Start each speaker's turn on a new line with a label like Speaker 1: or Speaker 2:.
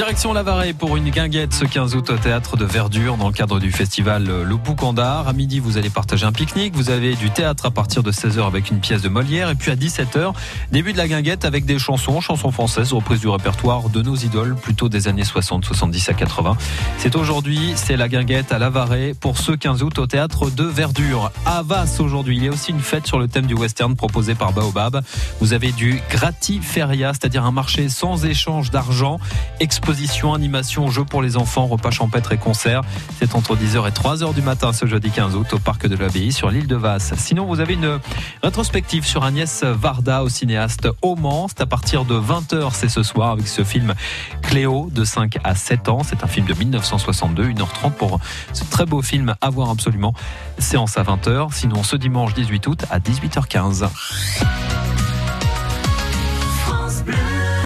Speaker 1: Direction Lavaret pour une guinguette ce 15 août au théâtre de Verdure dans le cadre du festival Le Boucandard. À midi, vous allez partager un pique-nique. Vous avez du théâtre à partir de 16h avec une pièce de Molière. Et puis à 17h, début de la guinguette avec des chansons, chansons françaises, reprises du répertoire de nos idoles, plutôt des années 60, 70 à 80. C'est aujourd'hui, c'est la guinguette à Lavaret pour ce 15 août au théâtre de Verdure. À aujourd'hui, il y a aussi une fête sur le thème du western proposé par Baobab. Vous avez du gratiferia, c'est-à-dire un marché sans échange d'argent exposition, animation, jeux pour les enfants, repas champêtres et concerts. C'est entre 10h et 3h du matin ce jeudi 15 août au parc de l'Abbaye sur l'île de Vasse. Sinon, vous avez une rétrospective sur Agnès Varda au cinéaste au Mans. C'est à partir de 20h, c'est ce soir avec ce film Cléo de 5 à 7 ans. C'est un film de 1962, 1h30 pour ce très beau film à voir absolument. Séance à 20h. Sinon, ce dimanche 18 août à 18h15.